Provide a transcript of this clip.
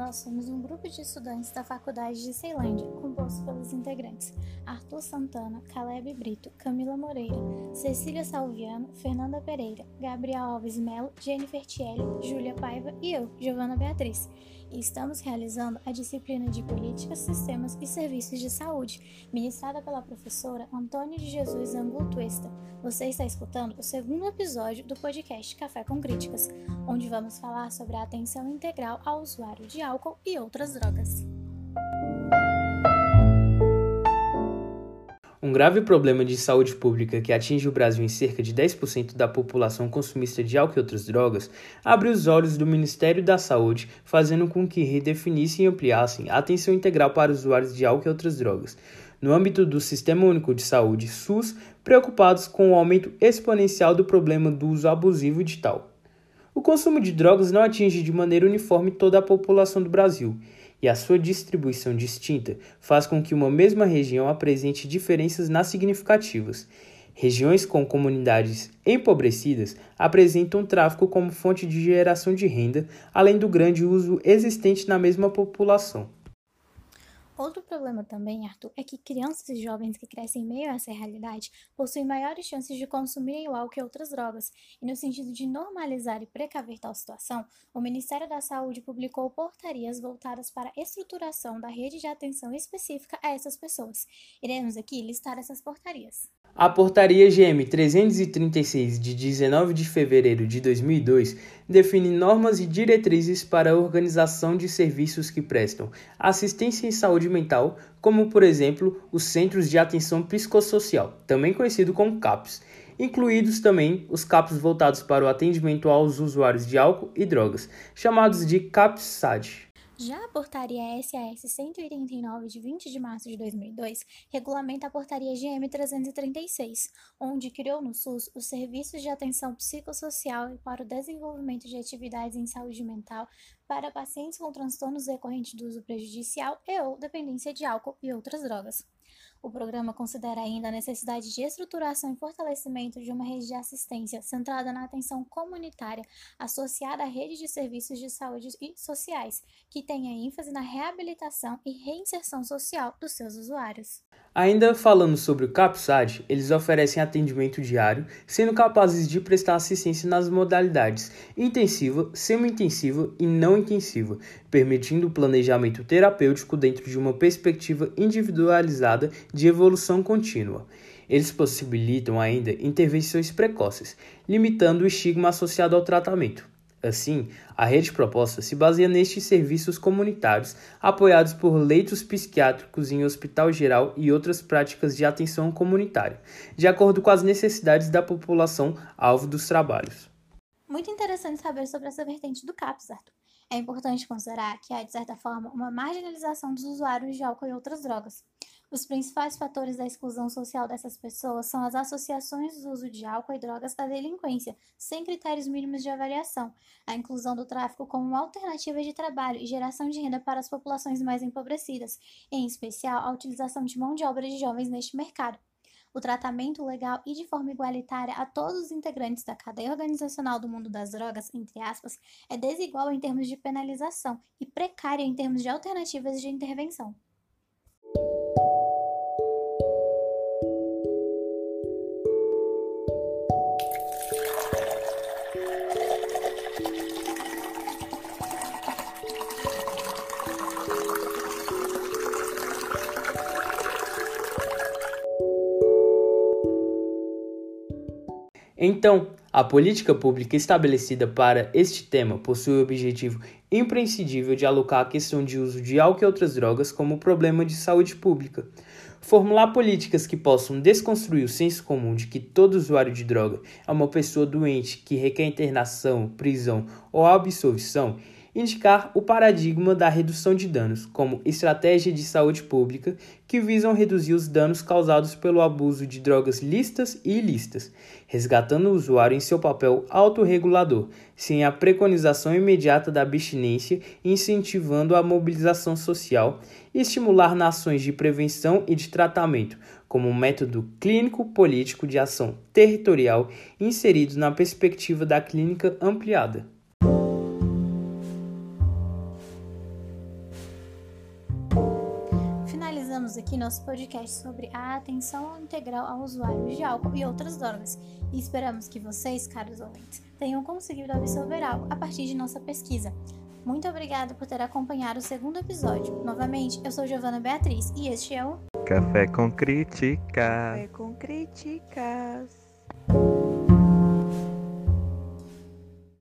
nós somos um grupo de estudantes da Faculdade de Ceilândia, composto pelos integrantes Arthur Santana, Caleb Brito, Camila Moreira, Cecília Salviano, Fernanda Pereira, Gabriel Alves Melo, Jennifer Tielli, Júlia Paiva e eu, Giovana Beatriz e estamos realizando a disciplina de Políticas, Sistemas e Serviços de Saúde, ministrada pela professora Antônia de Jesus Angulo Tuesta. Você está escutando o segundo episódio do podcast Café com Críticas, onde vamos falar sobre a atenção integral ao usuário de álcool e outras drogas. Um grave problema de saúde pública que atinge o Brasil em cerca de 10% da população consumista de álcool e outras drogas abre os olhos do Ministério da Saúde, fazendo com que redefinissem e ampliassem a atenção integral para usuários de álcool e outras drogas. No âmbito do Sistema Único de Saúde, SUS, preocupados com o aumento exponencial do problema do uso abusivo de tal. O consumo de drogas não atinge de maneira uniforme toda a população do Brasil e a sua distribuição distinta faz com que uma mesma região apresente diferenças nas significativas. Regiões com comunidades empobrecidas apresentam tráfico como fonte de geração de renda, além do grande uso existente na mesma população. Outro problema também, Arthur, é que crianças e jovens que crescem em meio a essa realidade possuem maiores chances de consumirem o álcool e outras drogas. E no sentido de normalizar e precaver tal situação, o Ministério da Saúde publicou portarias voltadas para a estruturação da rede de atenção específica a essas pessoas. Iremos aqui listar essas portarias. A Portaria GM 336 de 19 de fevereiro de 2002 define normas e diretrizes para a organização de serviços que prestam assistência em saúde mental, como por exemplo os Centros de Atenção Psicossocial, também conhecido como CAPS, incluídos também os CAPS voltados para o atendimento aos usuários de álcool e drogas, chamados de CAPS-SAD. Já a portaria SAS 189 de 20 de março de 2002 regulamenta a portaria GM 336, onde criou no SUS os serviços de atenção psicossocial e para o desenvolvimento de atividades em saúde mental para pacientes com transtornos decorrentes do uso prejudicial e ou dependência de álcool e outras drogas. O programa considera ainda a necessidade de estruturação e fortalecimento de uma rede de assistência centrada na atenção comunitária, associada à rede de serviços de saúde e sociais, que tenha ênfase na reabilitação e reinserção social dos seus usuários. Ainda falando sobre o CAPSAD, eles oferecem atendimento diário, sendo capazes de prestar assistência nas modalidades intensiva, semi-intensiva e não intensiva, permitindo o planejamento terapêutico dentro de uma perspectiva individualizada de evolução contínua. Eles possibilitam ainda intervenções precoces, limitando o estigma associado ao tratamento. Assim, a rede proposta se baseia nestes serviços comunitários apoiados por leitos psiquiátricos em hospital geral e outras práticas de atenção comunitária, de acordo com as necessidades da população alvo dos trabalhos. Muito interessante saber sobre essa vertente do CAPS, Arthur. É importante considerar que há, de certa forma, uma marginalização dos usuários de álcool e outras drogas. Os principais fatores da exclusão social dessas pessoas são as associações do uso de álcool e drogas à delinquência, sem critérios mínimos de avaliação, a inclusão do tráfico como uma alternativa de trabalho e geração de renda para as populações mais empobrecidas, em especial a utilização de mão de obra de jovens neste mercado. O tratamento legal e de forma igualitária a todos os integrantes da cadeia organizacional do mundo das drogas, entre aspas, é desigual em termos de penalização e precário em termos de alternativas de intervenção. Então, a política pública estabelecida para este tema possui o objetivo imprescindível de alocar a questão de uso de álcool e outras drogas como problema de saúde pública. Formular políticas que possam desconstruir o senso comum de que todo usuário de droga é uma pessoa doente que requer internação, prisão ou absolvição indicar o paradigma da redução de danos como estratégia de saúde pública que visam reduzir os danos causados pelo abuso de drogas listas e ilícitas, resgatando o usuário em seu papel autorregulador, sem a preconização imediata da abstinência incentivando a mobilização social e estimular nações de prevenção e de tratamento como um método clínico-político de ação territorial inserido na perspectiva da clínica ampliada. Aqui nosso podcast sobre a atenção integral a usuários de álcool e outras drogas. E esperamos que vocês, caros ouvintes, tenham conseguido absorver algo a partir de nossa pesquisa. Muito obrigada por ter acompanhado o segundo episódio. Novamente, eu sou Giovana Beatriz e este é o Café com Crítica. Café com Críticas.